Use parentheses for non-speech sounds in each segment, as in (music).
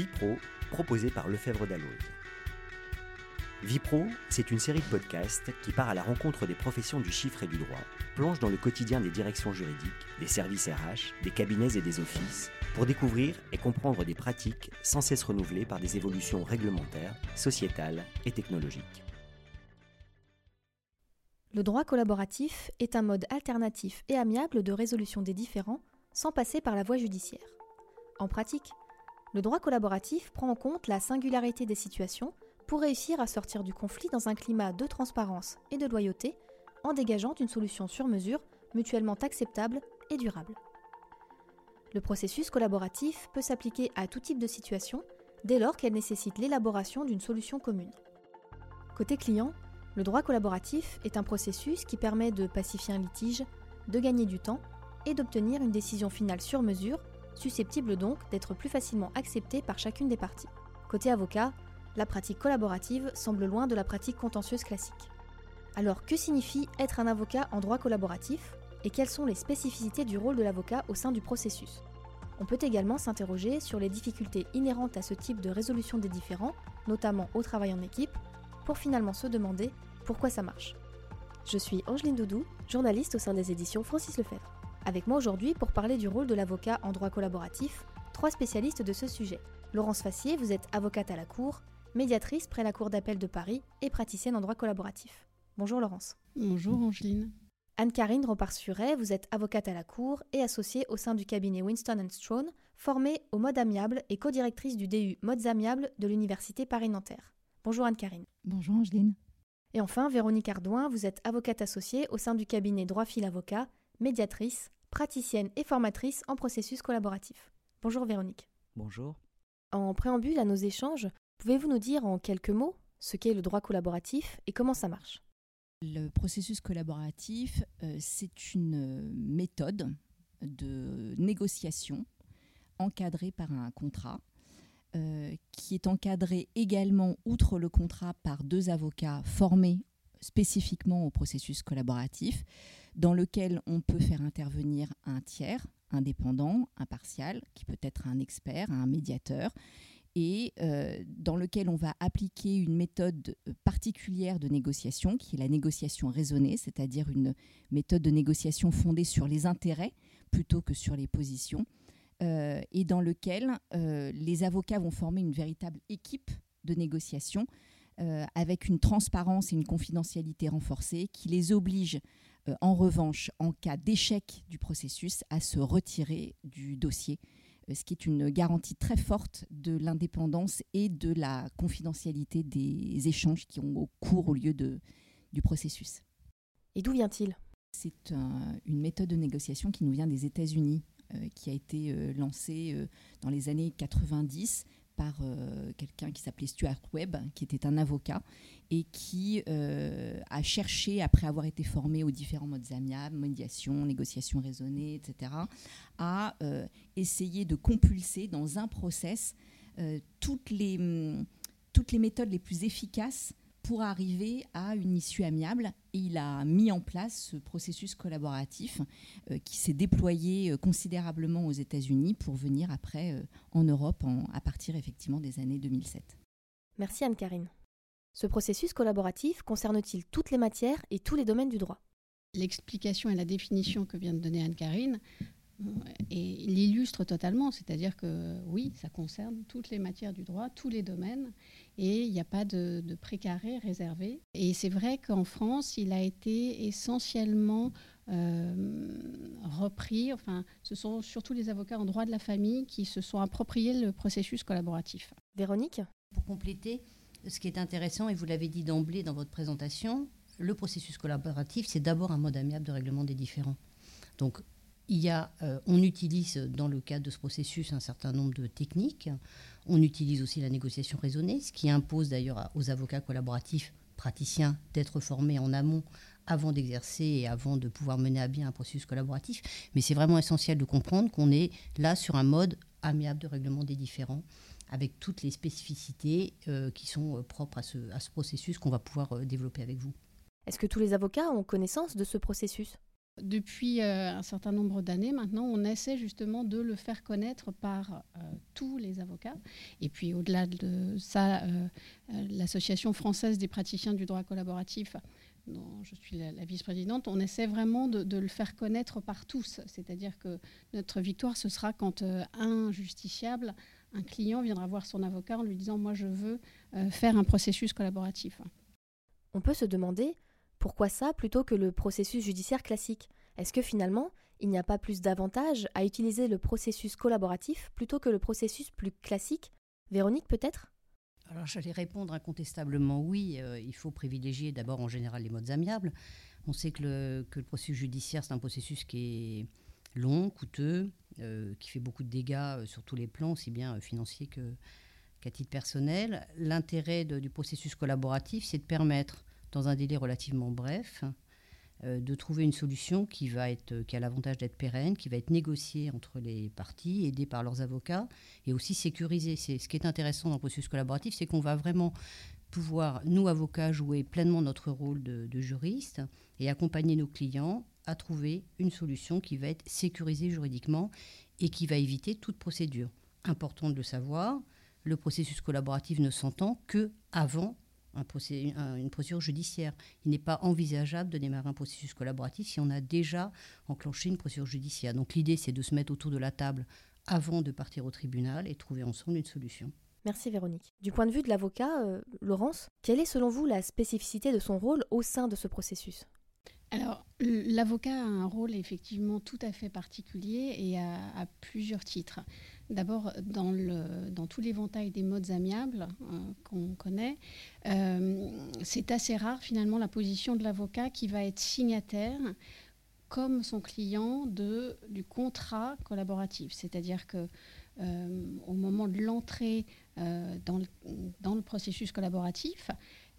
Vipro, proposé par Lefebvre Dalloz. Vipro, c'est une série de podcasts qui part à la rencontre des professions du chiffre et du droit, plonge dans le quotidien des directions juridiques, des services RH, des cabinets et des offices, pour découvrir et comprendre des pratiques sans cesse renouvelées par des évolutions réglementaires, sociétales et technologiques. Le droit collaboratif est un mode alternatif et amiable de résolution des différends sans passer par la voie judiciaire. En pratique, le droit collaboratif prend en compte la singularité des situations pour réussir à sortir du conflit dans un climat de transparence et de loyauté en dégageant une solution sur mesure mutuellement acceptable et durable. Le processus collaboratif peut s'appliquer à tout type de situation dès lors qu'elle nécessite l'élaboration d'une solution commune. Côté client, le droit collaboratif est un processus qui permet de pacifier un litige, de gagner du temps et d'obtenir une décision finale sur mesure susceptible donc d'être plus facilement acceptée par chacune des parties. Côté avocat, la pratique collaborative semble loin de la pratique contentieuse classique. Alors que signifie être un avocat en droit collaboratif et quelles sont les spécificités du rôle de l'avocat au sein du processus? On peut également s'interroger sur les difficultés inhérentes à ce type de résolution des différends, notamment au travail en équipe, pour finalement se demander pourquoi ça marche. Je suis Angeline Doudou, journaliste au sein des éditions Francis Lefebvre. Avec moi aujourd'hui pour parler du rôle de l'avocat en droit collaboratif, trois spécialistes de ce sujet. Laurence Fassier, vous êtes avocate à la Cour, médiatrice près la Cour d'appel de Paris et praticienne en droit collaboratif. Bonjour Laurence. Bonjour Angeline. Anne-Karine Repart-Suret, vous êtes avocate à la Cour et associée au sein du cabinet Winston Strawn, formée au mode amiable et co-directrice du DU Modes Amiables de l'Université Paris-Nanterre. Bonjour Anne-Karine. Bonjour Angeline. Et enfin, Véronique Ardouin, vous êtes avocate associée au sein du cabinet Droit Fil Avocat médiatrice, praticienne et formatrice en processus collaboratif. Bonjour Véronique. Bonjour. En préambule à nos échanges, pouvez-vous nous dire en quelques mots ce qu'est le droit collaboratif et comment ça marche? Le processus collaboratif, euh, c'est une méthode de négociation encadrée par un contrat, euh, qui est encadré également, outre le contrat, par deux avocats formés spécifiquement au processus collaboratif, dans lequel on peut faire intervenir un tiers indépendant, impartial, qui peut être un expert, un médiateur, et euh, dans lequel on va appliquer une méthode particulière de négociation, qui est la négociation raisonnée, c'est-à-dire une méthode de négociation fondée sur les intérêts plutôt que sur les positions, euh, et dans lequel euh, les avocats vont former une véritable équipe de négociation avec une transparence et une confidentialité renforcée qui les oblige euh, en revanche, en cas d'échec du processus, à se retirer du dossier, euh, ce qui est une garantie très forte de l'indépendance et de la confidentialité des échanges qui ont cours au lieu de, du processus. Et d'où vient-il? C'est une méthode de négociation qui nous vient des États-Unis, euh, qui a été lancée dans les années 90 par euh, quelqu'un qui s'appelait Stuart Webb, qui était un avocat et qui euh, a cherché, après avoir été formé aux différents modes amiables, médiation, négociation raisonnée, etc., à euh, essayer de compulser dans un process toutes, les, toutes les méthodes les plus efficaces pour arriver à une issue amiable. Et il a mis en place ce processus collaboratif euh, qui s'est déployé euh, considérablement aux États-Unis pour venir après euh, en Europe à partir effectivement des années 2007. Merci Anne-Karine. Ce processus collaboratif concerne-t-il toutes les matières et tous les domaines du droit? L'explication et la définition que vient de donner Anne-Karine et l'illustre totalement, c'est-à-dire que oui, ça concerne toutes les matières du droit, tous les domaines, et il n'y a pas de, précaré réservé. Et c'est vrai qu'en France, il a été essentiellement euh, repris, enfin, ce sont surtout les avocats en droit de la famille qui se sont appropriés le processus collaboratif. Véronique? Pour compléter, ce qui est intéressant, et vous l'avez dit d'emblée dans votre présentation, le processus collaboratif, c'est d'abord un mode amiable de règlement des différends. Donc, euh, on utilise dans le cadre de ce processus un certain nombre de techniques. On utilise aussi la négociation raisonnée, ce qui impose d'ailleurs aux avocats collaboratifs praticiens d'être formés en amont avant d'exercer et avant de pouvoir mener à bien un processus collaboratif. Mais c'est vraiment essentiel de comprendre qu'on est là sur un mode amiable de règlement des différends avec toutes les spécificités euh, qui sont euh, propres à ce processus qu'on va pouvoir développer avec vous. Est-ce que tous les avocats ont connaissance de ce processus? Depuis euh, un certain nombre d'années maintenant, on essaie justement de le faire connaître par euh, tous les avocats. Et puis au-delà de ça, euh, l'Association française des praticiens du droit collaboratif, dont je suis la, vice-présidente, on essaie vraiment de, de, le faire connaître par tous. C'est-à-dire que notre victoire, ce sera quand un justiciable, un client viendra voir son avocat en lui disant, moi je veux faire un processus collaboratif. On peut se demander pourquoi ça plutôt que le processus judiciaire classique? Est-ce que finalement, il n'y a pas plus d'avantages à utiliser le processus collaboratif plutôt que le processus plus classique? Véronique peut-être? Alors j'allais répondre incontestablement oui, euh, il faut privilégier d'abord en général les modes amiables. On sait que le, processus judiciaire, c'est un processus qui est long, coûteux, euh, qui fait beaucoup de dégâts euh, sur tous les plans, aussi bien financiers qu'à titre personnel. L'intérêt du processus collaboratif, c'est de permettre dans un délai relativement bref, euh, de trouver une solution qui, a l'avantage d'être pérenne, qui va être négociée entre les parties, aidée par leurs avocats, et aussi sécurisée. C'est, ce qui est intéressant dans le processus collaboratif, c'est qu'on va vraiment pouvoir, nous, avocats, jouer pleinement notre rôle de, de juriste et accompagner nos clients à trouver une solution qui va être sécurisée juridiquement et qui va éviter toute procédure. Important de le savoir, le processus collaboratif ne s'entend que avant une procédure judiciaire. Il n'est pas envisageable de démarrer un processus collaboratif si on a déjà enclenché une procédure judiciaire. Donc l'idée, c'est de se mettre autour de la table avant de partir au tribunal et trouver ensemble une solution. Merci Véronique. Du point de vue de l'avocat, euh, Laurence, quelle est selon vous la spécificité de son rôle au sein de ce processus? Alors, l'avocat a un rôle effectivement tout à fait particulier et à plusieurs titres. D'abord, dans, dans tout l'éventail des modes amiables euh, qu'on connaît, euh, c'est assez rare finalement la position de l'avocat qui va être signataire comme son client de, du contrat collaboratif. C'est-à-dire que euh, au moment de l'entrée le, dans, le, processus collaboratif,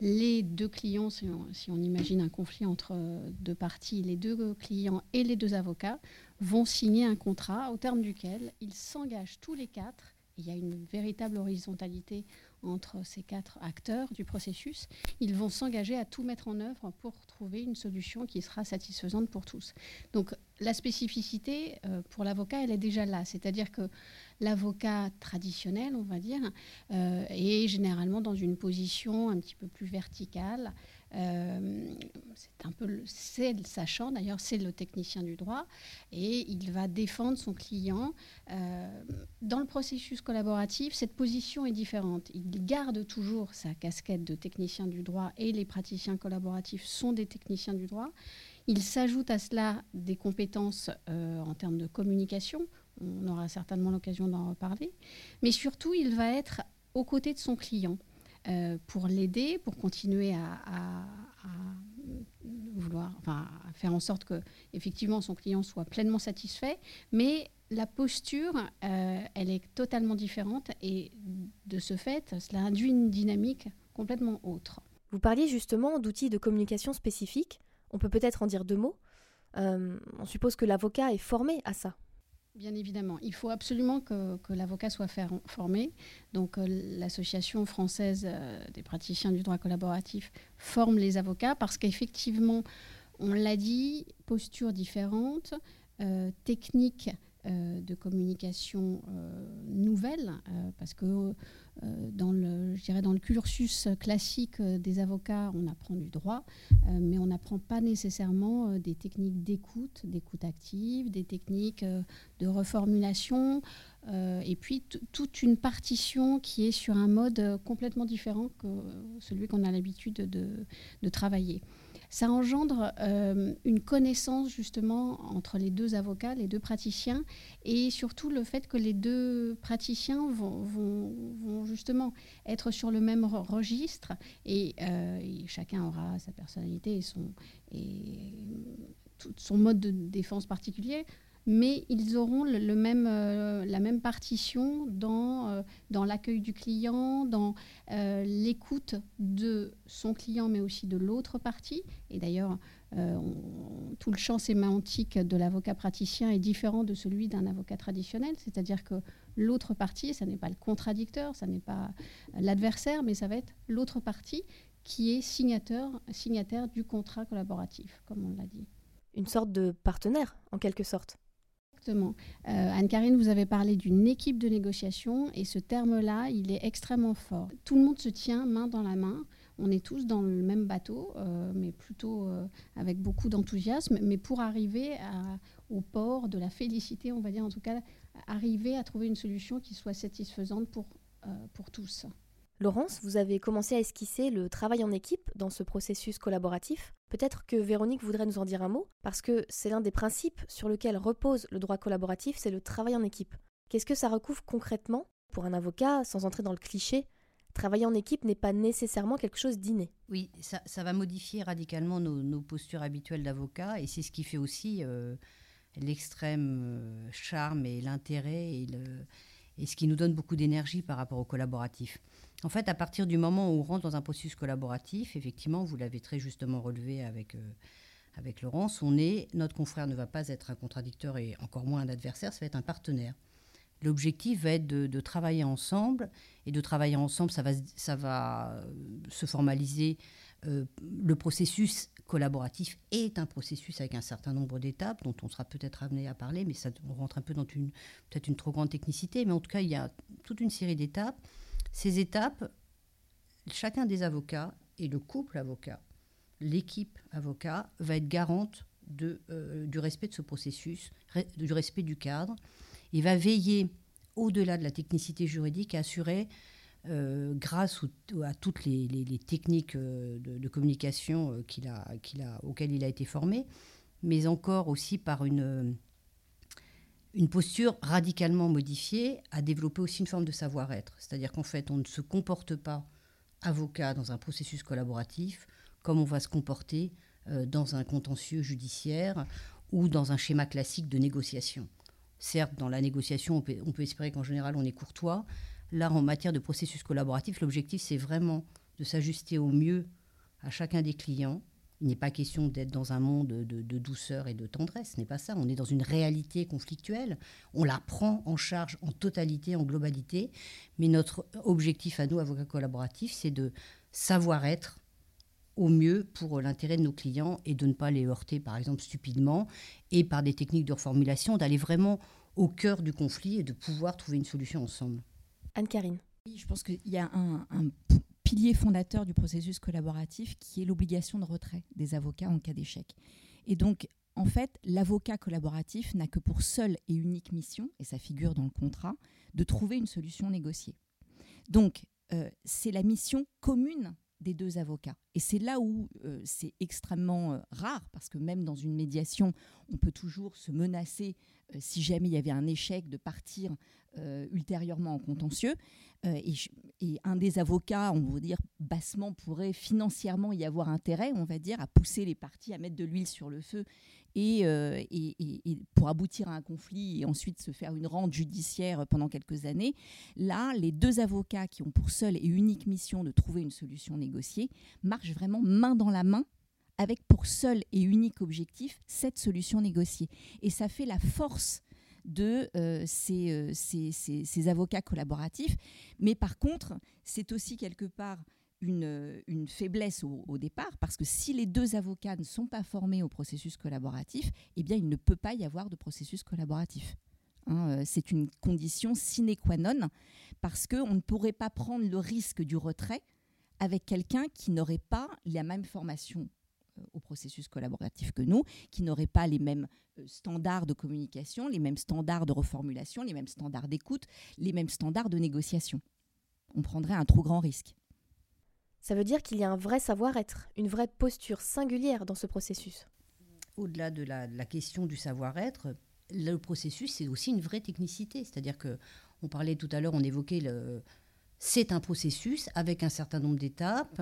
les deux clients, si on, imagine un conflit entre deux parties, les deux clients et les deux avocats vont signer un contrat au terme duquel ils s'engagent tous les quatre. Il y a une véritable horizontalité entre ces quatre acteurs du processus. Ils vont s'engager à tout mettre en œuvre pour trouver une solution qui sera satisfaisante pour tous. Donc la spécificité euh, pour l'avocat, elle est déjà là. C'est-à-dire que l'avocat traditionnel, on va dire, euh, est généralement dans une position un petit peu plus verticale. Euh, c'est un peu, c'est le sachant d'ailleurs, c'est le technicien du droit, et il va défendre son client. dans le processus collaboratif, cette position est différente. Il garde toujours sa casquette de technicien du droit, et les praticiens collaboratifs sont des techniciens du droit. Il s'ajoute à cela des compétences euh, en termes de communication. On aura certainement l'occasion d'en reparler. Mais surtout, il va être aux côtés de son client euh, pour l'aider, pour continuer à, vouloir, enfin, à faire en sorte que effectivement son client soit pleinement satisfait. Mais la posture, euh, elle est totalement différente et de ce fait, cela induit une dynamique complètement autre. Vous parliez justement d'outils de communication spécifiques. On peut peut-être en dire deux mots. Euh, on suppose que l'avocat est formé à ça. Bien évidemment, il faut absolument que, l'avocat soit formé. Donc euh, l'association française euh, des praticiens du droit collaboratif forme les avocats parce qu'effectivement, on l'a dit, posture différente, technique de communication nouvelle, parce que euh, dans le, je dans le cursus classique euh, des avocats, on apprend du droit, euh, mais on n'apprend pas nécessairement des techniques d'écoute, d'écoute active, des techniques de reformulation, et puis toute une partition qui est sur un mode complètement différent que celui qu'on a l'habitude de, travailler ça engendre euh, une connaissance justement entre les deux avocats, les deux praticiens, et surtout le fait que les deux praticiens vont, justement être sur le même registre, et, euh, chacun aura sa personnalité et son, et son mode de défense particulier mais ils auront le, même, euh, la même partition dans, euh, dans l'accueil du client, dans euh, l'écoute de son client, mais aussi de l'autre partie. Et d'ailleurs, tout le champ sémantique de l'avocat praticien est différent de celui d'un avocat traditionnel, c'est-à-dire que l'autre partie, ce n'est pas le contradicteur, ce n'est pas l'adversaire, mais ça va être l'autre partie qui est signateur, signataire du contrat collaboratif, comme on l'a dit. une sorte de partenaire, en quelque sorte. Exactement. Euh, Anne-Karine, vous avez parlé d'une équipe de négociation et ce terme-là, il est extrêmement fort. Tout le monde se tient main dans la main. On est tous dans le même bateau, euh, mais plutôt euh, avec beaucoup d'enthousiasme, mais pour arriver au port de la félicité, on va dire en tout cas, arriver à trouver une solution qui soit satisfaisante pour, pour tous. Laurence, vous avez commencé à esquisser le travail en équipe dans ce processus collaboratif. Peut-être que Véronique voudrait nous en dire un mot, parce que c'est l'un des principes sur lequel repose le droit collaboratif, c'est le travail en équipe. Qu'est-ce que ça recouvre concrètement? Pour un avocat, sans entrer dans le cliché Travailler en équipe n'est pas nécessairement quelque chose d'inné. Oui, ça, va modifier radicalement nos, postures habituelles d'avocat, et c'est ce qui fait aussi euh, l'extrême euh, charme et l'intérêt et, et ce qui nous donne beaucoup d'énergie par rapport au collaboratif. En fait, à partir du moment où on rentre dans un processus collaboratif, effectivement, vous l'avez très justement relevé avec, euh, avec Laurence, on est, notre confrère ne va pas être un contradicteur et encore moins un adversaire, ça va être un partenaire. L'objectif va être de, travailler ensemble, et de travailler ensemble, ça va, ça va euh, se formaliser. Euh, le processus collaboratif est un processus avec un certain nombre d'étapes dont on sera peut-être amené à parler, mais ça, rentre un peu dans une peut-être une trop grande technicité, mais en tout cas, il y a toute une série d'étapes ces étapes, chacun des avocats et le couple avocat, l'équipe avocat, va être garante euh, du respect de ce processus, du respect du cadre. Il va veiller, au-delà de la technicité juridique, à assurer, euh, grâce à toutes les, techniques euh, de, communication a, auxquelles il a été formé, mais encore aussi par une posture radicalement modifiée a développé aussi une forme de savoir-être. C'est-à-dire qu'en fait, on ne se comporte pas avocat dans un processus collaboratif comme on va se comporter euh, dans un contentieux judiciaire ou dans un schéma classique de négociation. Certes, dans la négociation, on peut espérer qu'en général, on est courtois. Là, en matière de processus collaboratif, l'objectif, c'est vraiment de s'ajuster au mieux à chacun des clients il n'est pas question d'être dans un monde de, douceur et de tendresse, ce n'est pas ça. On est dans une réalité conflictuelle. On la prend en charge en totalité, en globalité. Mais notre objectif à nous, avocats collaboratifs, c'est de savoir être au mieux pour l'intérêt de nos clients et de ne pas les heurter, par exemple, stupidement, et par des techniques de reformulation, d'aller vraiment au cœur du conflit et de pouvoir trouver une solution ensemble. Anne-Karine. Oui, je pense qu'il y a un, un pilier fondateur du processus collaboratif qui est l'obligation de retrait des avocats en cas d'échec. Et donc, en fait, l'avocat collaboratif n'a que pour seule et unique mission, et ça figure dans le contrat, de trouver une solution négociée. Donc, euh, c'est la mission commune des deux avocats. Et c'est là où euh, c'est extrêmement euh, rare, parce que même dans une médiation, on peut toujours se menacer, si jamais il y avait un échec, de partir ultérieurement en contentieux. Euh, et, un des avocats, on va dire bassement, pourrait financièrement y avoir intérêt, on va dire, à pousser les parties à mettre de l'huile sur le feu et, euh, pour aboutir à un conflit et ensuite se faire une rente judiciaire pendant quelques années. Là, les deux avocats qui ont pour seule et unique mission de trouver une solution négociée marchent vraiment main dans la main avec pour seul et unique objectif cette solution négociée. Et ça fait la force de euh, euh, ces, avocats collaboratifs. Mais par contre, c'est aussi quelque part une, faiblesse au, départ, parce que si les deux avocats ne sont pas formés au processus collaboratif, eh bien, il ne peut pas y avoir de processus collaboratif. Hein. Euh, c'est une condition sine qua non, parce qu'on ne pourrait pas prendre le risque du retrait avec quelqu'un qui n'aurait pas la même formation euh, au processus collaboratif que nous, qui n'auraient pas les mêmes euh, standards de communication, les mêmes standards de reformulation, les mêmes standards d'écoute, les mêmes standards de négociation. On prendrait un trop grand risque. Ça veut dire qu'il y a un vrai savoir-être, une vraie posture singulière dans ce processus. Au-delà de la, question du savoir-être, le processus, c'est aussi une vraie technicité. C'est-à-dire que, on parlait tout à l'heure, on évoquait le. C'est un processus avec un certain nombre d'étapes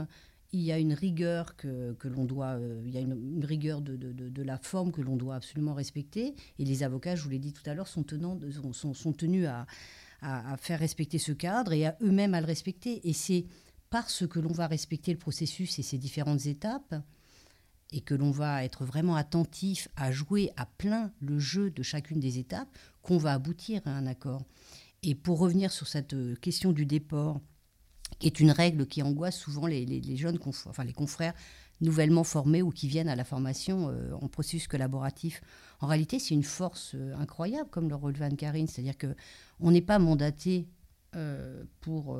il y a une rigueur que, l'on doit, euh, il y a une, rigueur de, la forme que l'on doit absolument respecter. Et les avocats, je vous l'ai dit tout à l'heure, sont, sont, tenus à, faire respecter ce cadre et à eux-mêmes à le respecter. Et c'est parce que l'on va respecter le processus et ses différentes étapes et que l'on va être vraiment attentif à jouer à plein le jeu de chacune des étapes qu'on va aboutir à un accord. Et pour revenir sur cette euh, question du déport, qui est une règle qui angoisse souvent les, jeunes confrères, enfin les confrères nouvellement formés ou qui viennent à la formation en processus collaboratif. En réalité, c'est une force incroyable, comme le relevait Anne-Karine, c'est-à-dire qu'on n'est pas mandaté pour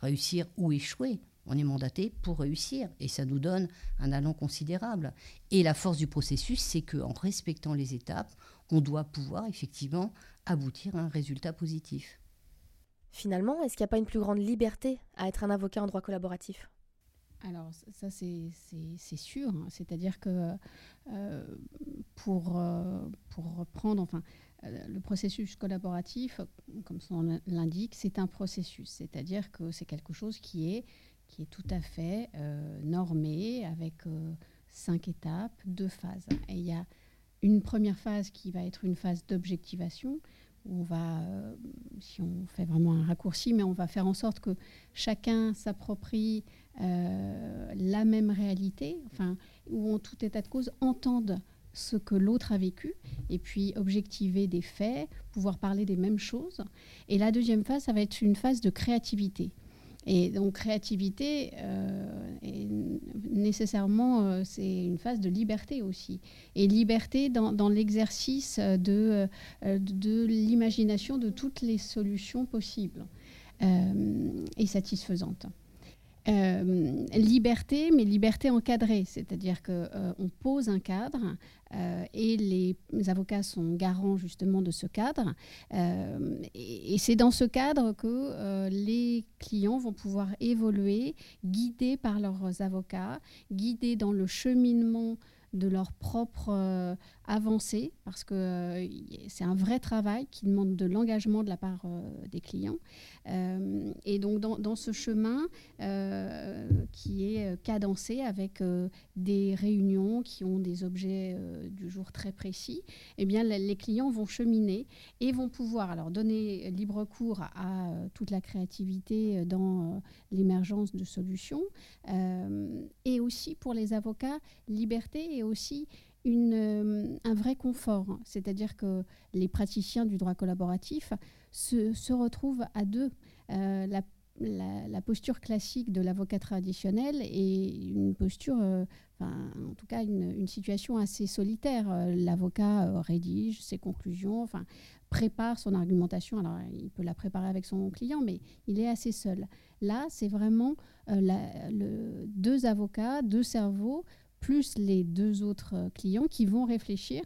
réussir ou échouer. On est mandaté pour réussir et ça nous donne un allant considérable. Et la force du processus, c'est qu'en respectant les étapes, on doit pouvoir effectivement aboutir à un résultat positif. Finalement, est-ce qu'il n'y a pas une plus grande liberté à être un avocat en droit collaboratif? Alors ça c'est sûr, c'est-à-dire que euh, pour, euh, pour reprendre, enfin, euh, le processus collaboratif, comme son l'indique, c'est un processus, c'est-à-dire que c'est quelque chose qui est qui est tout à fait normé avec cinq étapes, deux phases. Et il y a une première phase qui va être une phase d'objectivation, on va, euh, si on fait vraiment un raccourci, mais on va faire en sorte que chacun s'approprie la même réalité, enfin, où en tout état de cause entende ce que l'autre a vécu, et puis objectiver des faits, pouvoir parler des mêmes choses. Et la deuxième phase, ça va être une phase de créativité. Et donc créativité, euh, nécessairement, euh, c'est une phase de liberté aussi. Et liberté dans, l'exercice euh, de l'imagination de toutes les solutions possibles et satisfaisantes. Euh, liberté, mais liberté encadrée, c'est-à-dire qu'on euh, pose un cadre euh, et les, avocats sont garants justement de ce cadre. et c'est dans ce cadre que les clients vont pouvoir évoluer, guidés par leurs avocats, guidés dans le cheminement de leur propre euh, avancée, parce que euh, c'est un vrai travail qui demande de l'engagement de la part euh, des clients. et donc dans, ce chemin qui est cadencé avec des réunions qui ont des objets du jour très précis, eh bien les clients vont cheminer et vont pouvoir alors donner libre cours à, toute la créativité dans l'émergence de solutions et aussi pour les avocats liberté aussi euh, un vrai confort. C'est-à-dire que les praticiens du droit collaboratif se, se retrouvent à deux. Euh, la, la, posture classique de l'avocat traditionnel est une posture, euh, en tout cas une, situation assez solitaire. L'avocat rédige ses conclusions, prépare son argumentation. Alors, il peut la préparer avec son client, mais il est assez seul. Là, c'est vraiment deux avocats, deux cerveaux plus les deux autres euh, clients qui vont réfléchir.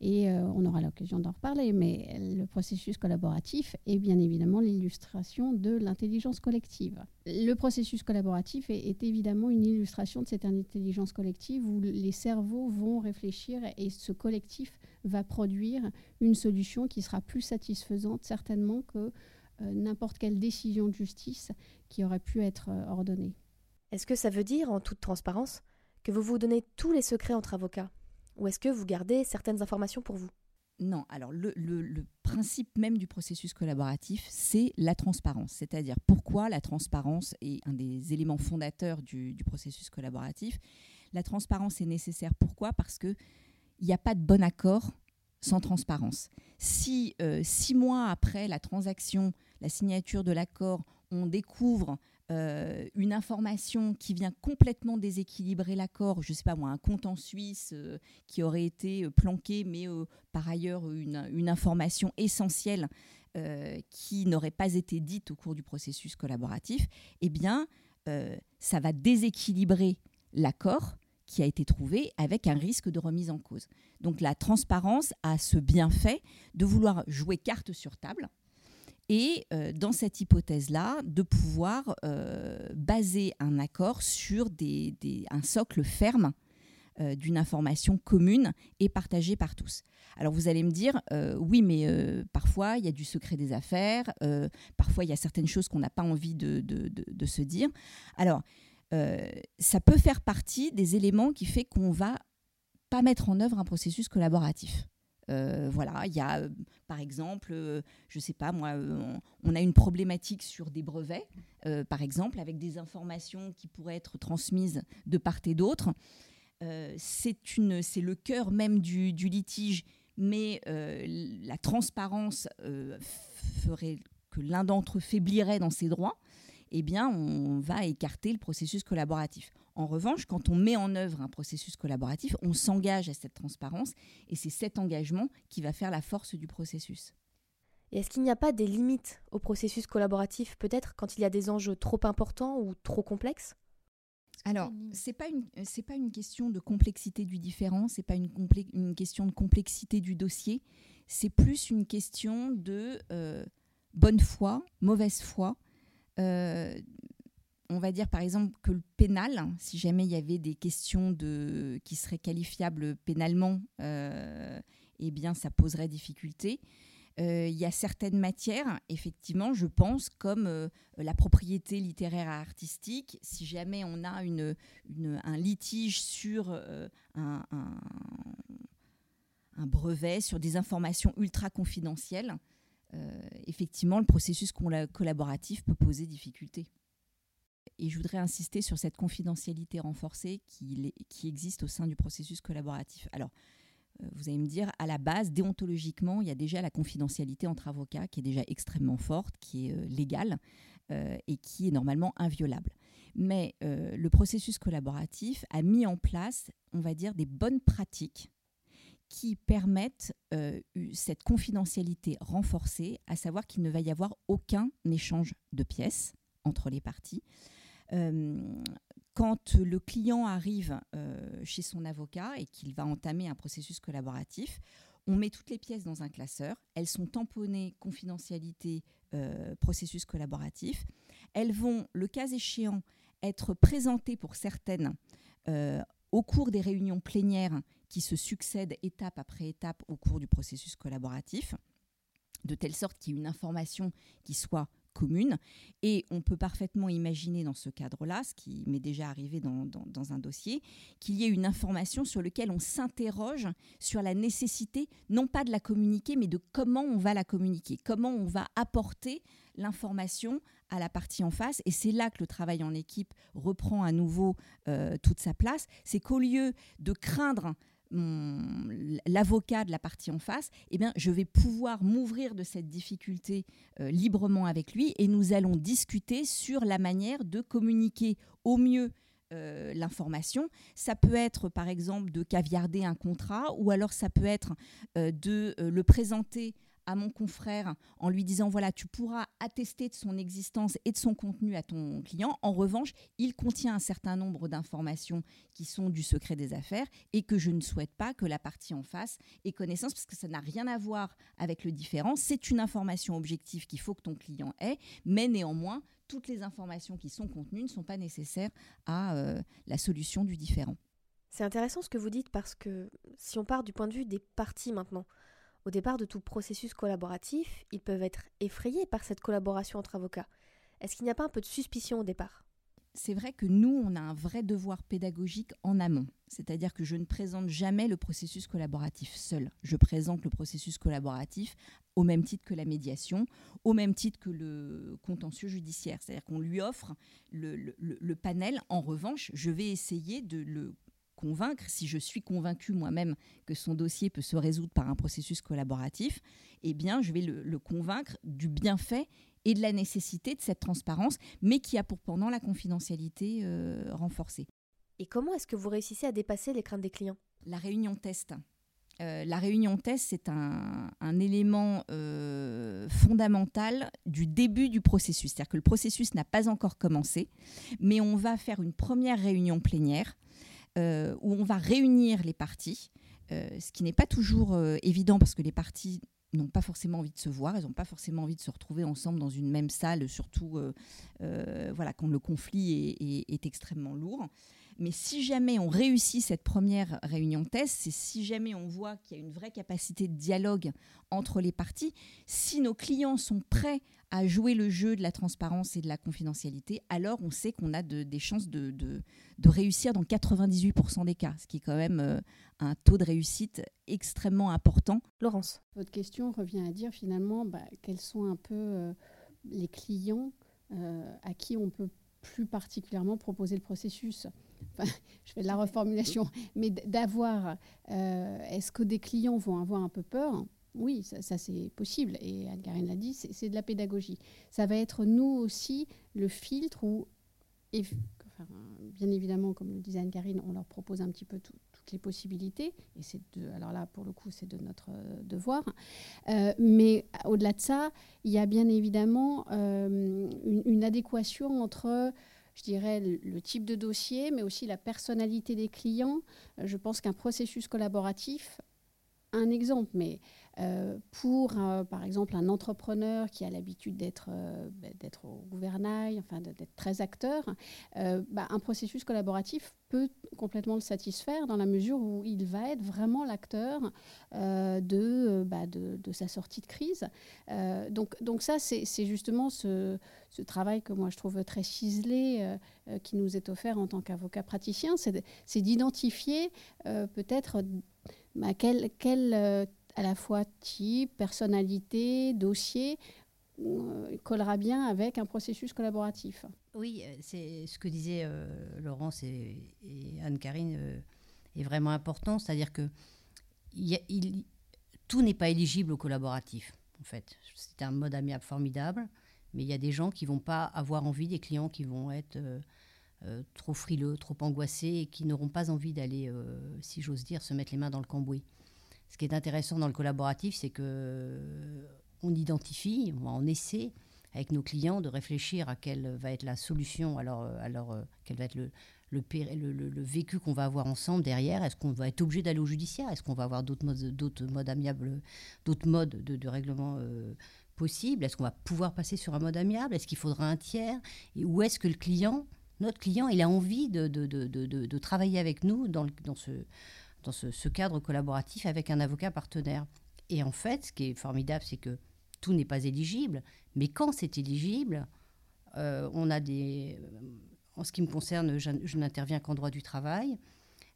Et euh, on aura l'occasion d'en reparler, mais le processus collaboratif est bien évidemment l'illustration de l'intelligence collective. Le processus collaboratif est, évidemment une illustration de cette intelligence collective où les cerveaux vont réfléchir et ce collectif va produire une solution qui sera plus satisfaisante certainement que euh, n'importe quelle décision de justice qui aurait pu être ordonnée. Est-ce que ça veut dire, en toute transparence, que vous vous donnez tous les secrets entre avocats Ou est-ce que vous gardez certaines informations pour vous? Non, alors le, principe même du processus collaboratif, c'est la transparence. C'est-à-dire pourquoi la transparence est un des éléments fondateurs du, processus collaboratif. La transparence est nécessaire. Pourquoi? Parce qu'il n'y a pas de bon accord sans transparence. Si euh, six mois après la transaction, la signature de l'accord, on découvre euh, une information qui vient complètement déséquilibrer l'accord, je ne sais pas moi, un compte en Suisse euh, qui aurait été euh, planqué, mais par ailleurs une, information essentielle qui n'aurait pas été dite au cours du processus collaboratif, eh bien, ça va déséquilibrer l'accord qui a été trouvé avec un risque de remise en cause. Donc la transparence a ce bienfait de vouloir jouer carte sur table et euh, dans cette hypothèse-là, de pouvoir euh, baser un accord sur un socle ferme euh, d'une information commune et partagée par tous. Alors vous allez me dire, oui, mais parfois il y a du secret des affaires, parfois il y a certaines choses qu'on n'a pas envie de, de, de, se dire. Alors, ça peut faire partie des éléments qui fait qu'on va pas mettre en œuvre un processus collaboratif. Euh, voilà, il y a euh, par exemple, euh, je ne sais pas moi, on, a une problématique sur des brevets, par exemple, avec des informations qui pourraient être transmises de part et d'autre. c'est le cœur même du, litige, mais la transparence ferait que l'un d'entre eux faiblirait dans ses droits. eh bien, on va écarter le processus collaboratif. En revanche, quand on met en œuvre un processus collaboratif, on s'engage à cette transparence et c'est cet engagement qui va faire la force du processus. Et est-ce qu'il n'y a pas des limites au processus collaboratif, peut-être quand il y a des enjeux trop importants ou trop complexes? Alors, c'est pas une c'est pas une question de complexité du différent, c'est pas une, une question de complexité du dossier, c'est plus une question de euh, bonne foi, mauvaise foi. Euh, on va dire par exemple que le pénal, si jamais il y avait des questions de, qui seraient qualifiables pénalement, euh, eh bien ça poserait difficulté. Euh, il y a certaines matières, effectivement, je pense, comme euh, la propriété littéraire et artistique. Si jamais on a une, un litige sur un, un, brevet, sur des informations ultra confidentielles, effectivement, le processus collaboratif peut poser difficulté. Et je voudrais insister sur cette confidentialité renforcée qui, existe au sein du processus collaboratif. Alors, euh, vous allez me dire, à la base, déontologiquement, il y a déjà la confidentialité entre avocats qui est déjà extrêmement forte, qui est euh, légale euh, et qui est normalement inviolable. Mais le processus collaboratif a mis en place, on va dire, des bonnes pratiques qui permettent cette confidentialité renforcée, à savoir qu'il ne va y avoir aucun échange de pièces entre les parties quand le client arrive euh, chez son avocat et qu'il va entamer un processus collaboratif, on met toutes les pièces dans un classeur. Elles sont tamponnées confidentialité, euh, processus collaboratif. Elles vont, le cas échéant, être présentées pour certaines euh, au cours des réunions plénières qui se succèdent étape après étape au cours du processus collaboratif, de telle sorte qu'il y ait une information qui soit commune. Et on peut parfaitement imaginer dans ce cadre-là, ce qui m'est déjà arrivé dans, un dossier, qu'il y ait une information sur laquelle on s'interroge sur la nécessité, non pas de la communiquer, mais de comment on va la communiquer, comment on va apporter l'information à la partie en face. Et c'est là que le travail en équipe reprend à nouveau euh, toute sa place. C'est qu'au lieu de craindre l'avocat de la partie en face, eh bien, je vais pouvoir m'ouvrir de cette difficulté euh, librement avec lui et nous allons discuter sur la manière de communiquer au mieux euh, l'information. Ça peut être par exemple de caviarder un contrat ou alors ça peut être euh, de le présenter à mon confrère en lui disant voilà, tu pourras attester de son existence et de son contenu à ton client. En revanche, il contient un certain nombre d'informations qui sont du secret des affaires et que je ne souhaite pas que la partie en face ait connaissance parce que ça n'a rien à voir avec le différent. C'est une information objective qu'il faut que ton client ait, mais néanmoins, toutes les informations qui sont contenues ne sont pas nécessaires à euh, la solution du différent. C'est intéressant ce que vous dites parce que si on part du point de vue des parties maintenant, au départ de tout processus collaboratif, ils peuvent être effrayés par cette collaboration entre avocats. Est-ce qu'il n'y a pas un peu de suspicion au départ? C'est vrai que nous, on a un vrai devoir pédagogique en amont. C'est-à-dire que je ne présente jamais le processus collaboratif seul. Je présente le processus collaboratif au même titre que la médiation, au même titre que le contentieux judiciaire. C'est-à-dire qu'on lui offre le, panel. En revanche, je vais essayer de le convaincre, si je suis convaincu moi-même que son dossier peut se résoudre par un processus collaboratif, eh bien, je vais le, convaincre du bienfait et de la nécessité de cette transparence, mais qui a pour pendant la confidentialité euh, renforcée. Et comment est-ce que vous réussissez à dépasser les craintes des clients? La réunion test. Euh, la réunion test, c'est un, élément euh, fondamental du début du processus. C'est-à-dire que le processus n'a pas encore commencé, mais on va faire une première réunion plénière euh, où on va réunir les parties, euh, ce qui n'est pas toujours euh, évident parce que les parties n'ont pas forcément envie de se voir, elles n'ont pas forcément envie de se retrouver ensemble dans une même salle, surtout voilà, quand le conflit est extrêmement lourd. Mais si jamais on réussit cette première réunion test, c'est si jamais on voit qu'il y a une vraie capacité de dialogue entre les parties, si nos clients sont prêts à jouer le jeu de la transparence et de la confidentialité, alors on sait qu'on a des chances de, de, réussir dans 98% des cas, ce qui est quand même euh, un taux de réussite extrêmement important. Laurence. Votre question revient à dire finalement bah, quels sont un peu euh, les clients euh, à qui on peut plus particulièrement proposer le processus? Je fais de la reformulation, mais d'avoir, euh, est-ce que des clients vont avoir un peu peur? Oui, ça, c'est possible. Et Anne-Karine l'a dit, c'est de la pédagogie. Ça va être nous aussi le filtre où, bien évidemment, comme le disait Anne-Karine, on leur propose un petit peu toutes les possibilités. Et c'est alors là, pour le coup, c'est de notre euh, devoir. Euh, mais au-delà de ça, il y a bien évidemment une, adéquation entre je dirais, le, type de dossier, mais aussi la personnalité des clients. Je pense qu'un processus collaboratif, un exemple, mais euh, pour, euh, par exemple, un entrepreneur qui a l'habitude d'être euh, bah, au gouvernail, enfin d'être très acteur, bah, un processus collaboratif peut complètement le satisfaire dans la mesure où il va être vraiment l'acteur de, bah, de, de, sa sortie de crise. donc, donc ça, c'est justement ce, ce, travail que moi je trouve très ciselé qui nous est offert en tant qu'avocat praticien, c'est d'identifier peut-être quel, quel à la fois type, personnalité, dossier, euh, collera bien avec un processus collaboratif. Oui, euh, c'est ce que disaient euh, Laurence et, Anne-Karine est vraiment important, c'est-à-dire que tout n'est pas éligible au collaboratif. En fait, c'est un mode amiable formidable, mais il y a des gens qui vont pas avoir envie, des clients qui vont être trop frileux, trop angoissés et qui n'auront pas envie d'aller, si j'ose dire, se mettre les mains dans le cambouis. Ce qui est intéressant dans le collaboratif, c'est que on identifie, on essaie avec nos clients de réfléchir à quelle va être la solution, alors, alors quel va être le, le, le, vécu qu'on va avoir ensemble derrière. Est-ce qu'on va être obligé d'aller au judiciaire? Est-ce qu'on va avoir d'autres modes, d'autres modes amiables, d'autres modes de, règlement euh, possibles? Est-ce qu'on va pouvoir passer sur un mode amiable? Est-ce qu'il faudra un tiers? Et où est-ce que le client, notre client, il a envie de, travailler avec nous dans, ce cadre collaboratif avec un avocat partenaire. Et en fait, ce qui est formidable, c'est que tout n'est pas éligible, mais quand c'est éligible, euh, on a des. Euh, en ce qui me concerne, je, n'interviens qu'en droit du travail.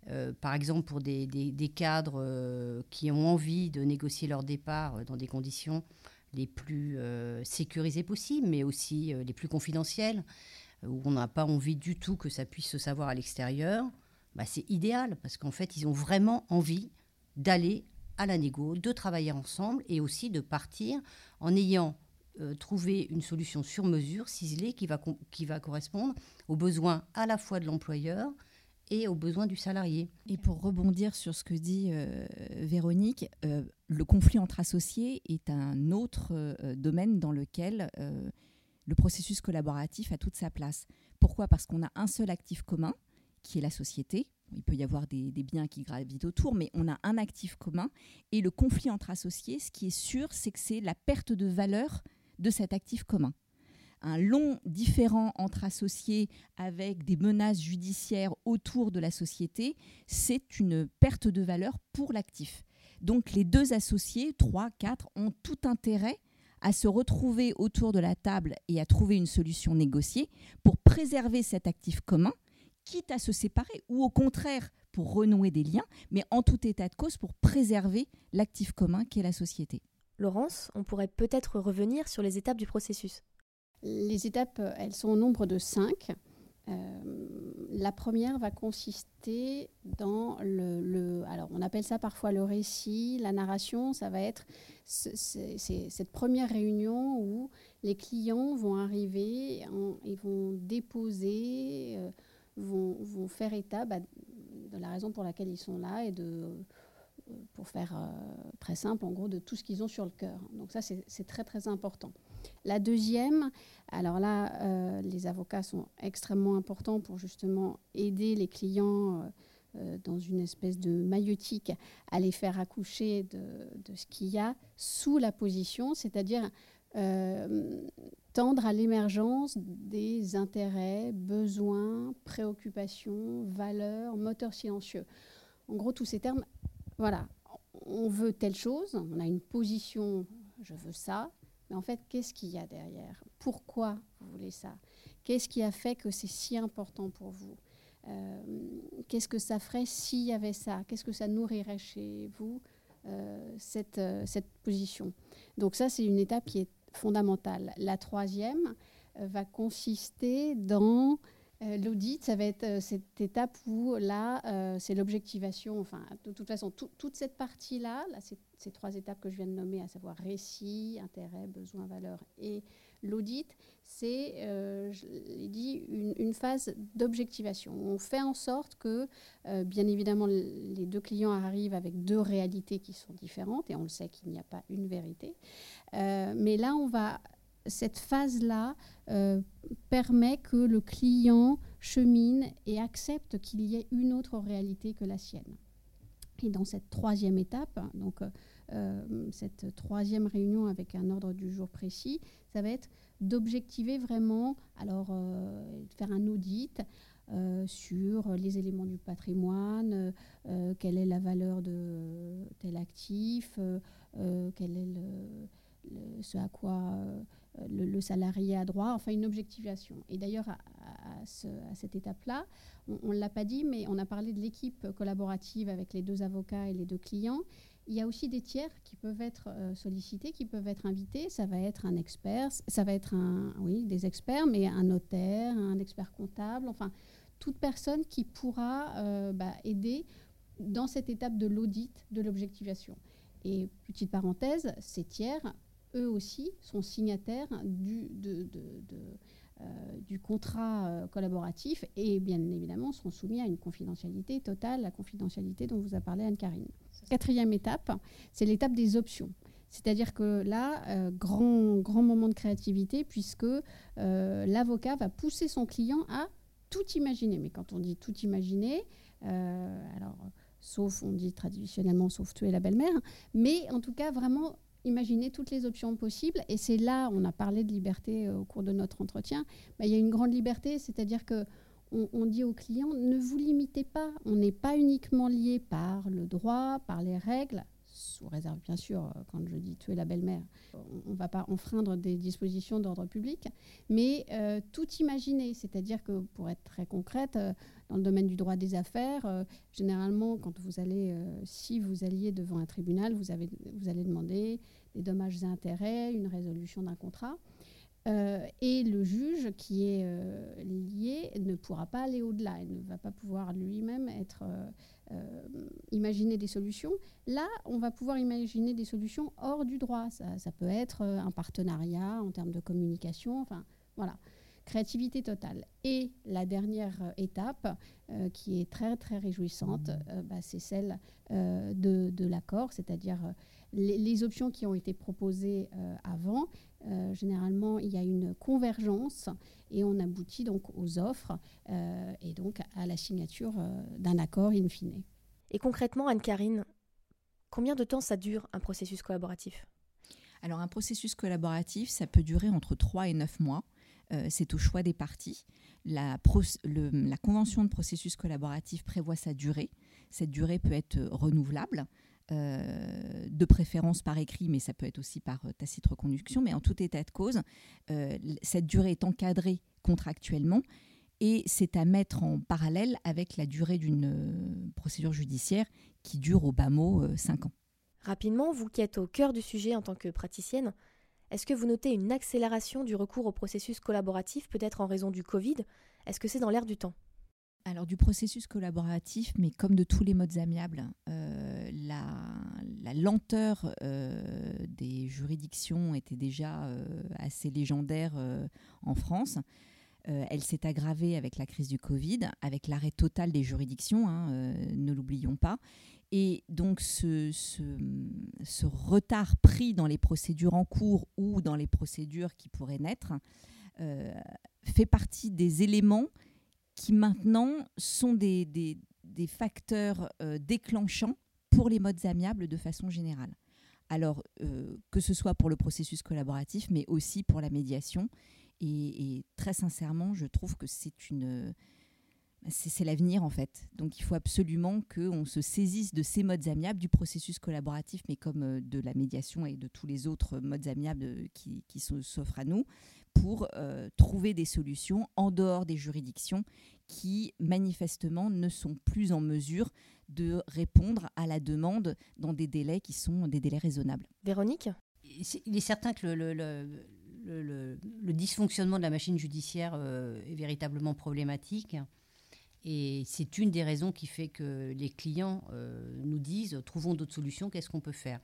Euh, par exemple, pour des, cadres qui ont envie de négocier leur départ dans des conditions les plus sécurisées possibles, mais aussi les plus confidentielles, où on n'a pas envie du tout que ça puisse se savoir à l'extérieur. Bah, c'est idéal parce qu'en fait, ils ont vraiment envie d'aller à la négo, de travailler ensemble et aussi de partir en ayant euh, trouvé une solution sur mesure, ciselée, qui va, correspondre aux besoins à la fois de l'employeur et aux besoins du salarié. Et pour rebondir sur ce que dit euh, Véronique, euh, le conflit entre associés est un autre domaine dans lequel le processus collaboratif a toute sa place. Pourquoi? Parce qu'on a un seul actif commun, qui est la société. Il peut y avoir des, biens qui gravitent autour, mais on a un actif commun. Et le conflit entre associés, ce qui est sûr, c'est que c'est la perte de valeur de cet actif commun. Un long différent entre associés avec des menaces judiciaires autour de la société, c'est une perte de valeur pour l'actif. Donc les deux associés, trois, quatre, ont tout intérêt à se retrouver autour de la table et à trouver une solution négociée pour préserver cet actif commun quitte à se séparer, ou au contraire pour renouer des liens, mais en tout état de cause pour préserver l'actif commun qu'est la société. Laurence, on pourrait peut-être revenir sur les étapes du processus. Les étapes, elles sont au nombre de cinq. Euh, la première va consister dans le, Alors, on appelle ça parfois le récit, la narration. Ça va être cette première réunion où les clients vont arriver, ils vont déposer. Euh, vont, faire état bah, de la raison pour laquelle ils sont là et de, pour faire euh, très simple, en gros, de tout ce qu'ils ont sur le cœur. Donc ça, c'est très, très important. La deuxième, alors là, euh, les avocats sont extrêmement importants pour justement aider les clients dans une espèce de maïotique à les faire accoucher de ce qu'il y a sous la position, c'est-à-dire tendre à l'émergence des intérêts, besoins, préoccupations, valeurs, moteurs silencieux. En gros, tous ces termes, voilà, on veut telle chose, on a une position, je veux ça, mais en fait, qu'est-ce qu'il y a derrière? Pourquoi vous voulez ça? Qu'est-ce qui a fait que c'est si important pour vous? Euh, Qu'est-ce que ça ferait s'il y avait ça? Qu'est-ce que ça nourrirait chez vous, euh, cette, euh, cette position? Donc ça, c'est une étape qui est fondamentale. La troisième va consister dans L'audit, ça va être euh, cette étape où là, euh, c'est l'objectivation. Enfin, de toute façon, toute cette partie-là, là, ces trois étapes que je viens de nommer, à savoir récit, intérêt, besoin, valeur et l'audit, c'est, je l'ai dit, une, une phase d'objectivation. On fait en sorte que, bien évidemment, les deux clients arrivent avec deux réalités qui sont différentes, et on le sait qu'il n'y a pas une vérité. mais là, on va cette phase-là euh, permet que le client chemine et accepte qu'il y ait une autre réalité que la sienne. Et dans cette troisième étape, donc euh, cette troisième réunion avec un ordre du jour précis, ça va être d'objectiver vraiment, alors euh, faire un audit sur les éléments du patrimoine, quelle est la valeur de tel actif, quel est ce à quoi le, salarié a droit, enfin une objectivation. Et d'ailleurs, à, cette étape-là, on ne l'a pas dit, mais on a parlé de l'équipe collaborative avec les deux avocats et les deux clients. Il y a aussi des tiers qui peuvent être euh, sollicités, qui peuvent être invités. Ça va être un expert, ça va être un, oui, des experts, mais un notaire, un expert comptable, enfin toute personne qui pourra euh, bah, aider dans cette étape de l'audit de l'objectivation. Et petite parenthèse, ces tiers eux aussi sont signataires du, euh, du contrat euh, collaboratif et bien évidemment seront soumis à une confidentialité totale, la confidentialité dont vous a parlé Anne-Karine. Quatrième étape, c'est l'étape des options. C'est-à-dire que là, euh, grand, grand moment de créativité, puisque l'avocat va pousser son client à tout imaginer. Mais quand on dit tout imaginer, alors, sauf, on dit traditionnellement, sauf tuer la belle-mère, mais en tout cas, vraiment imaginer toutes les options possibles. Et c'est là, on a parlé de liberté euh, au cours de notre entretien, bah, il y a une grande liberté, c'est-à-dire que on, dit aux clients, ne vous limitez pas, on n'est pas uniquement lié par le droit, par les règles, sous réserve bien sûr, euh, quand je dis tuer la belle-mère, on ne va pas enfreindre des dispositions d'ordre public, mais euh, tout imaginer, c'est-à-dire que pour être très concrète, dans le domaine du droit des affaires, généralement, quand vous allez, si vous alliez devant un tribunal, vous, avez, allez demander des dommages et intérêts, une résolution d'un contrat. Euh, et le juge qui est euh, lié ne pourra pas aller au-delà, il ne va pas pouvoir lui-même être euh, imaginer des solutions. Là, on va pouvoir imaginer des solutions hors du droit. Ça, peut être un partenariat en termes de communication. Enfin, voilà créativité totale. Et la dernière étape, qui est très très réjouissante, bah, c'est celle de, l'accord, c'est-à-dire les, options qui ont été proposées avant, euh, généralement, il y a une convergence et on aboutit donc aux offres euh, et donc à la signature d'un accord in fine. Et concrètement, Anne-Karine, combien de temps ça dure un processus collaboratif? Alors un processus collaboratif, ça peut durer entre 3 et 9 mois. c'est au choix des parties. La, la, convention de processus collaboratif prévoit sa durée. Cette durée peut être renouvelable. Euh, de préférence par écrit, mais ça peut être aussi par euh, tacite reconduction. Mais en tout état de cause, euh, cette durée est encadrée contractuellement et c'est à mettre en parallèle avec la durée d'une procédure judiciaire qui dure au bas mot 5 ans. Rapidement, vous qui êtes au cœur du sujet en tant que praticienne, est-ce que vous notez une accélération du recours au processus collaboratif, peut-être en raison du Covid? Est-ce que c'est dans l'air du temps? Alors du processus collaboratif, mais comme de tous les modes amiables, euh, la, lenteur euh, des juridictions était déjà euh, assez légendaire en France. elle s'est aggravée avec la crise du Covid, avec l'arrêt total des juridictions, hein, ne l'oublions pas. Et donc ce, ce, retard pris dans les procédures en cours ou dans les procédures qui pourraient naître fait partie des éléments qui maintenant sont des, des, facteurs euh, déclenchants pour les modes amiables de façon générale. Alors, euh, que ce soit pour le processus collaboratif, mais aussi pour la médiation. Et, très sincèrement, je trouve que c'est une... C'est l'avenir en fait. Donc il faut absolument qu'on se saisisse de ces modes amiables, du processus collaboratif, mais comme euh, de la médiation et de tous les autres modes amiables qui, qui s'offrent à nous, pour euh, trouver des solutions en dehors des juridictions qui manifestement ne sont plus en mesure de répondre à la demande dans des délais qui sont des délais raisonnables. Véronique Il est certain que le, le, dysfonctionnement de la machine judiciaire est véritablement problématique. Et c'est une des raisons qui fait que les clients nous disent trouvons d'autres solutions, qu'est-ce qu'on peut faire?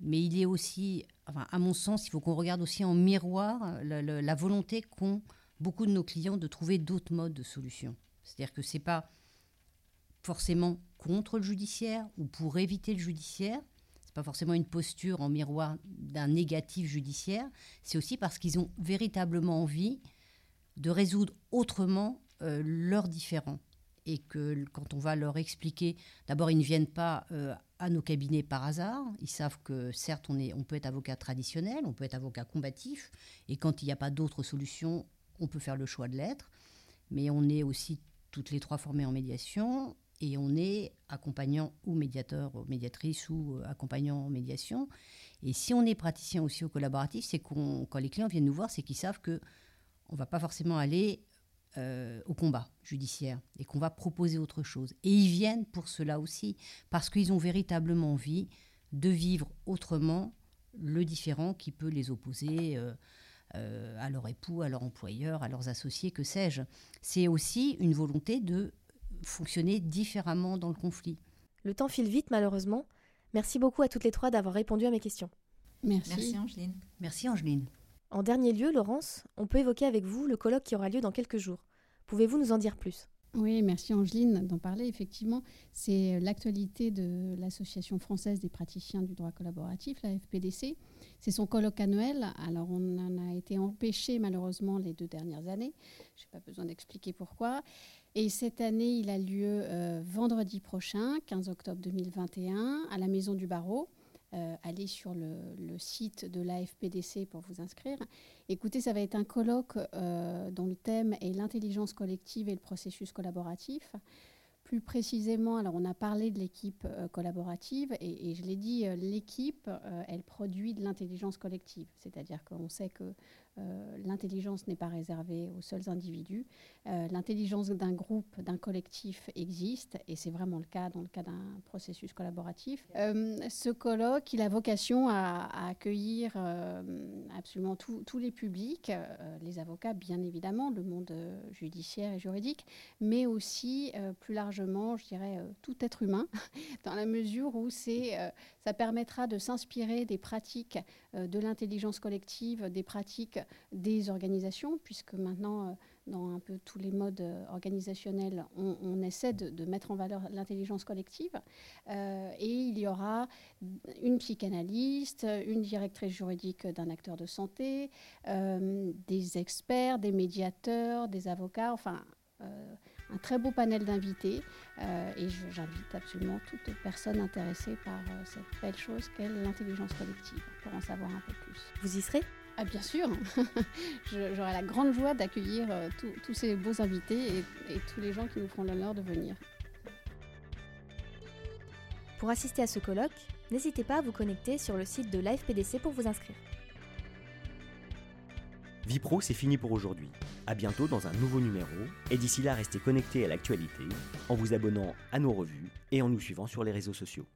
Mais il est aussi, à mon sens, il faut qu'on regarde aussi en miroir la, volonté qu'ont beaucoup de nos clients de trouver d'autres modes de solutions. C'est-à-dire que ce n'est pas forcément contre le judiciaire ou pour éviter le judiciaire. Ce n'est pas forcément une posture en miroir d'un négatif judiciaire. C'est aussi parce qu'ils ont véritablement envie de résoudre autrement euh, leurs différends. Et que quand on va leur expliquer, d'abord, ils ne viennent pas euh, à nos cabinets par hasard. Ils savent que certes, on, est, on peut être avocat traditionnel, on peut être avocat combatif, et quand il n'y a pas d'autre solution, on peut faire le choix de l'être. Mais on est aussi toutes les trois formés en médiation, et on est accompagnant ou médiateur, ou médiatrice ou euh, accompagnant en médiation. Et si on est praticien aussi au collaboratif, c'est qu'on, quand les clients viennent nous voir, c'est qu'ils savent que on va pas forcément aller euh, au combat judiciaire et qu'on va proposer autre chose. Et ils viennent pour cela aussi, parce qu'ils ont véritablement envie de vivre autrement le différent qui peut les opposer euh, à leur époux, à leur employeur, à leurs associés, que sais-je. C'est aussi une volonté de fonctionner différemment dans le conflit. Le temps file vite malheureusement. Merci beaucoup à toutes les trois d'avoir répondu à mes questions. Merci. Merci Angeline. Merci Angeline. En dernier lieu, Laurence, on peut évoquer avec vous le colloque qui aura lieu dans quelques jours. Pouvez-vous nous en dire plus? Oui, merci Angeline d'en parler. Effectivement, c'est l'actualité de l'Association française des praticiens du droit collaboratif, la FPDC. C'est son colloque annuel. Alors, on en a été empêché malheureusement les deux dernières années. Je n'ai pas besoin d'expliquer pourquoi. Et cette année, il a lieu euh, vendredi prochain, 15 octobre 2021, à la Maison du Barreau. Euh, allez sur le, site de l'AFPDC pour vous inscrire. Écoutez, ça va être un colloque euh, dont le thème est l'intelligence collective et le processus collaboratif. Plus précisément, alors on a parlé de l'équipe collaborative et, je l'ai dit, l'équipe, elle produit de l'intelligence collective. C'est-à-dire qu'on sait que euh, l'intelligence n'est pas réservée aux seuls individus. Euh, l'intelligence d'un groupe, d'un collectif existe, et c'est vraiment le cas dans le cas d'un processus collaboratif. Euh, ce colloque, il a vocation à, accueillir absolument tous les publics, les avocats bien évidemment, le monde judiciaire et juridique, mais aussi plus largement, je dirais, tout être humain, (laughs) dans la mesure où ça permettra de s'inspirer des pratiques de l'intelligence collective, des pratiques des organisations, puisque maintenant, euh, dans un peu tous les modes euh, organisationnels, on, essaie de, mettre en valeur l'intelligence collective. Euh, et il y aura une psychanalyste, une directrice juridique d'un acteur de santé, des experts, des médiateurs, des avocats, enfin un très beau panel d'invités. et j'invite absolument toute personne intéressée par cette belle chose qu'est l'intelligence collective pour en savoir un peu plus. Vous y serez? Ah bien sûr, (laughs) j'aurai la grande joie d'accueillir euh, tous ces beaux invités et, tous les gens qui nous feront l'honneur de venir. Pour assister à ce colloque, n'hésitez pas à vous connecter sur le site de l'AFPDC pour vous inscrire. Vipro, c'est fini pour aujourd'hui. A bientôt dans un nouveau numéro, et d'ici là, restez connectés à l'actualité en vous abonnant à nos revues et en nous suivant sur les réseaux sociaux.